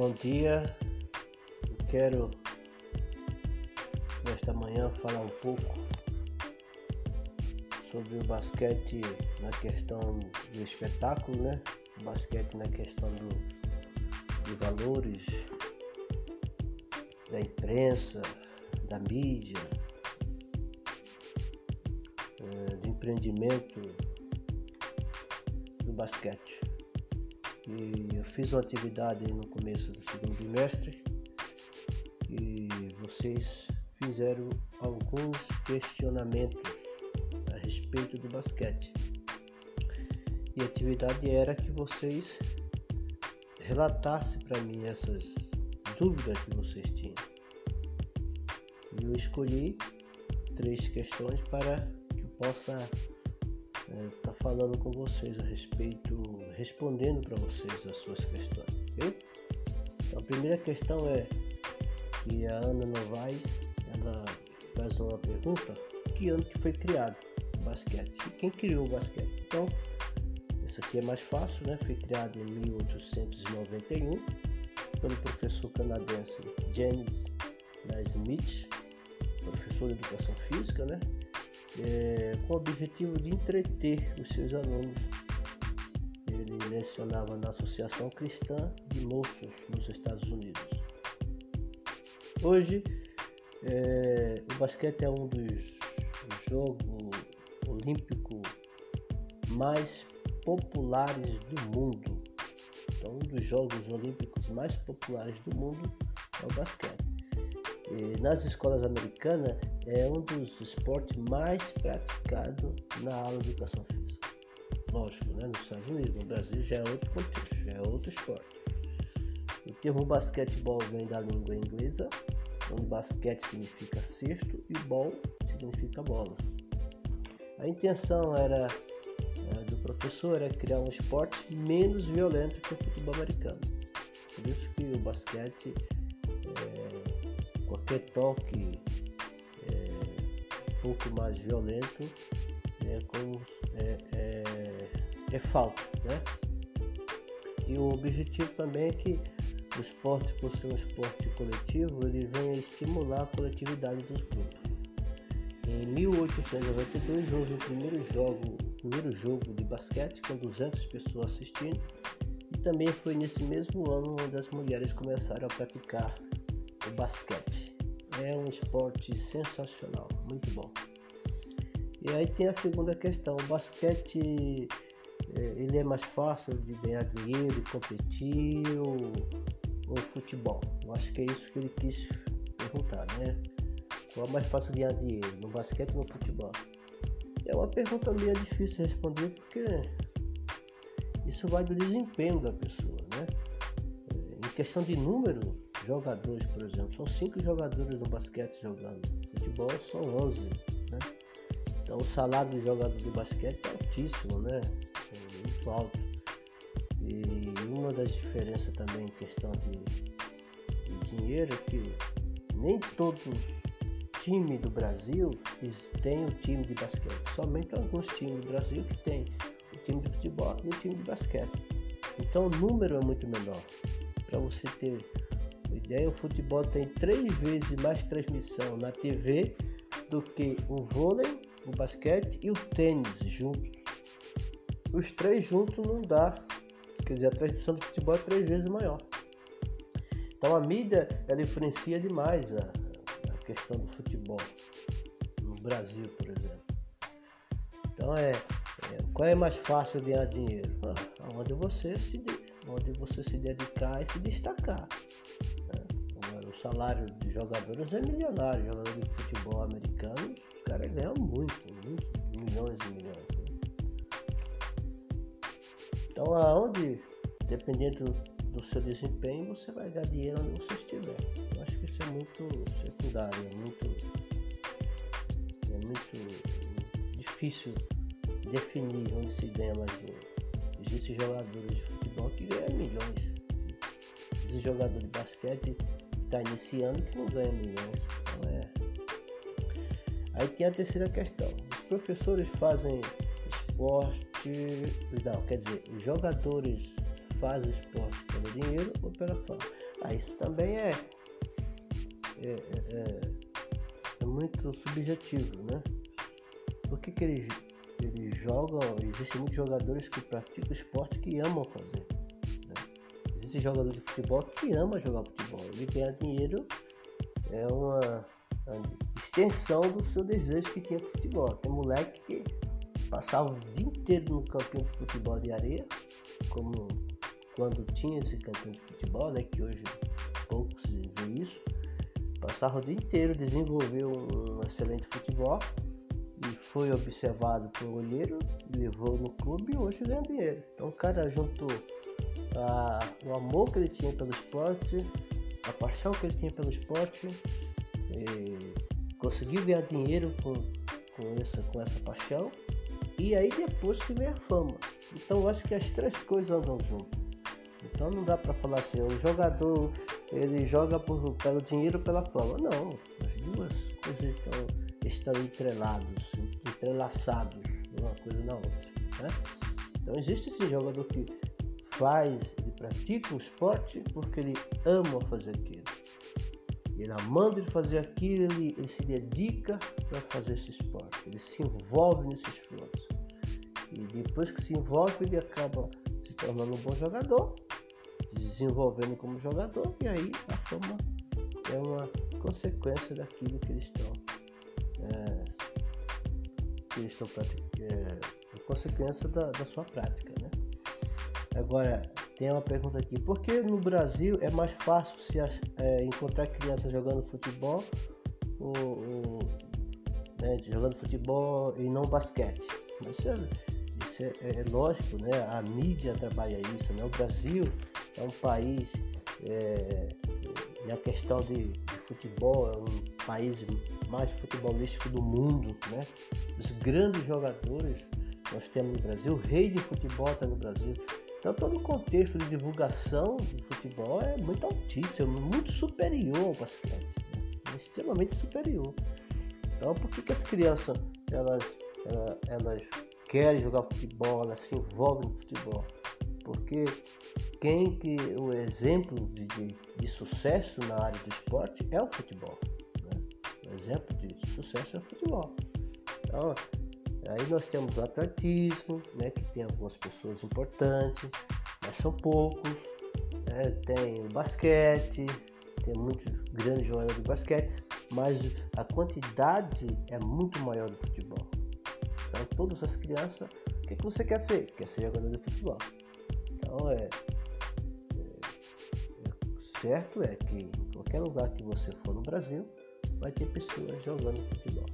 Bom dia, eu quero nesta manhã falar um pouco sobre o basquete na questão do espetáculo, né? O basquete na questão do, de valores da imprensa, da mídia, é, do empreendimento do basquete. Eu fiz uma atividade no começo do segundo bimestre e vocês fizeram alguns questionamentos a respeito do basquete. E a atividade era que vocês relatassem para mim essas dúvidas que vocês tinham. E eu escolhi três questões para que eu possa é, tá falando com vocês a respeito, respondendo para vocês as suas questões. Okay? Então, a primeira questão é que a Ana Novaes ela faz uma pergunta: que ano que foi criado o basquete? Quem criou o basquete? Então, isso aqui é mais fácil, né? Foi criado em 1891 pelo professor canadense James Naismith, professor de educação física, né? É, com o objetivo de entreter os seus alunos. Ele mencionava na Associação Cristã de Moços nos Estados Unidos. Hoje, é, o basquete é um dos jogos olímpicos mais populares do mundo. Então, um dos jogos olímpicos mais populares do mundo é o basquete. Nas escolas americanas é um dos esportes mais praticados na aula de educação física. Lógico, né? nos Estados Unidos, no Brasil já é outro contexto, já é outro esporte. O termo basquetebol vem da língua inglesa onde basquete significa cesto e ball significa bola. A intenção era é, do professor era criar um esporte menos violento que o futebol americano. Por isso que o basquete, é, qualquer toque é, um pouco mais violento é, como, é, é, é falta. Né? E o objetivo também é que o esporte, por ser um esporte coletivo, ele vem a estimular a coletividade dos grupos. Em 1892 houve o primeiro jogo, primeiro jogo de basquete com 200 pessoas assistindo e também foi nesse mesmo ano onde as mulheres começaram a praticar o basquete. É um esporte sensacional, muito bom. E aí tem a segunda questão, o basquete eh, ele é mais fácil de ganhar dinheiro, competir ou ou futebol? Eu acho que é isso que ele quis perguntar, né? Qual é mais fácil ganhar dinheiro, no basquete ou no futebol? É uma pergunta meio difícil de responder porque isso vai do desempenho da pessoa, né? Em questão de número, jogadores, por exemplo, são cinco jogadores no basquete jogando. Futebol são 11, né? Então o salário do jogador de basquete é altíssimo, né? É muito alto. E uma das diferenças também em questão de, de dinheiro é que nem todos os times do Brasil têm o time de basquete. Somente alguns times do Brasil que tem o time de futebol e o time de basquete. Então o número é muito menor. Para você ter uma ideia, o futebol tem três vezes mais transmissão na TV do que o vôlei, o basquete e o tênis juntos. Os três juntos não dá Quer dizer, a transmissão do futebol é três vezes maior. Então a mídia ela influencia demais a, a questão do futebol no Brasil, por exemplo. Então é, é qual é mais fácil ganhar dinheiro? Ah, onde você se onde você se dedicar e se destacar. Né? Agora, o salário de jogadores é milionário. Jogador de futebol americano, os caras ganham muito, muitos milhões e milhões. Então, aonde, dependendo do seu desempenho, você vai ganhar dinheiro onde você estiver. Eu acho que isso é muito secundário, é muito, é muito difícil definir onde se ganha mais dinheiro. Existem jogadores de futebol que ganham milhões. Existem jogadores de basquete que está iniciando que não ganham milhões. Então é. Aí tem a terceira questão. Os professores fazem esporte não, quer dizer, os jogadores fazem esporte pelo dinheiro ou pela fama. Ah, isso também é, é, é, é, é muito subjetivo, né? Por que, que eles, eles jogam? Existem muitos jogadores que praticam esporte que amam fazer. Existem jogadores de futebol que amam jogar futebol. Ele ganha dinheiro, é uma, uma extensão do seu desejo que tinha futebol. Tem moleque que passava o dia inteiro no campinho de futebol de areia, como quando tinha esse campinho de futebol, né, que hoje pouco se vê isso, passava o dia inteiro, desenvolveu um excelente futebol e foi observado por um olheiro, levou no clube e hoje ganha dinheiro. Então o cara juntou a, o amor que ele tinha pelo esporte, a paixão que ele tinha pelo esporte, conseguiu ganhar dinheiro com, com, essa, com essa paixão e aí depois que vem a fama. Então eu acho que as três coisas andam juntas. Então não dá para falar assim, o jogador ele joga por, pelo dinheiro ou pela fama. Não, as duas coisas estão, estão entrelados, entrelaçados uma coisa na outra. Né? Então existe esse jogador que faz, ele pratica o esporte porque ele ama fazer aquilo. Ele amando de fazer aquilo, ele, ele se dedica para fazer esse esporte, ele se envolve nesse esforço. E depois que se envolve, ele acaba se tornando um bom jogador, desenvolvendo como jogador, e aí a fama é uma consequência daquilo que eles estão. É, que eles estão praticando. É, consequência da, da sua prática. Agora, tem uma pergunta aqui: por que no Brasil é mais fácil se é, encontrar crianças jogando futebol ou, ou né, jogando futebol e não basquete? Isso, é, isso é, é, lógico, né? A mídia trabalha isso, né? O Brasil é um país é, e a questão de, de, futebol é um país mais futebolístico do mundo, né? Os grandes jogadores nós temos no Brasil, o rei de futebol está no Brasil. Então todo o contexto de divulgação de futebol é muito altíssimo, muito superior ao basquete, né? extremamente superior. Então por que, que as crianças elas, elas, elas querem jogar futebol, elas se envolvem no futebol? Porque quem que o exemplo de, de, de sucesso na área do esporte é o futebol. Né? O exemplo de sucesso é o futebol. Então, Aí nós temos o atletismo, né, que tem algumas pessoas importantes, mas são poucos. Né? Tem o basquete, tem muitos grandes jogadores de basquete, mas a quantidade é muito maior do futebol. Então todas as crianças, o que, que você quer ser? Quer ser jogador de futebol. Então é, é, é certo é que em qualquer lugar que você for no Brasil, vai ter pessoas jogando futebol.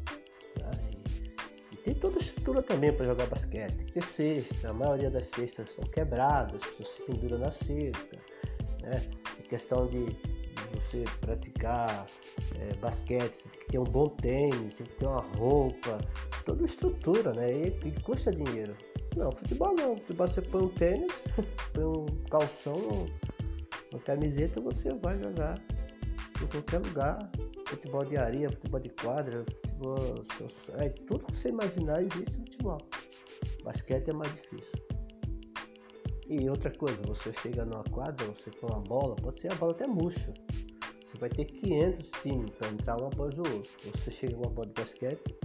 Tem toda estrutura também para jogar basquete. Tem que ter cesta, a maioria das cestas são quebradas, as pessoas se penduram na cesta. Né? A questão de, você praticar é, basquete, você tem que ter um bom tênis, tem que ter uma roupa, toda estrutura, né? E, e custa dinheiro. Não, futebol não. Futebol você põe um tênis, põe um calção, uma camiseta, você vai jogar em qualquer lugar. Futebol de areia, futebol de quadra, é, tudo que você imaginar existe no futebol. Basquete é mais difícil. E outra coisa, você chega numa quadra, você com uma bola, pode ser a bola até murcha. Você vai ter 500 times para entrar um após o outro. Você chega com uma bola de basquete,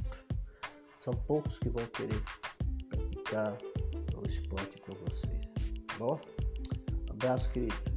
são poucos que vão querer praticar o esporte com vocês. Tá bom? Abraço, querido.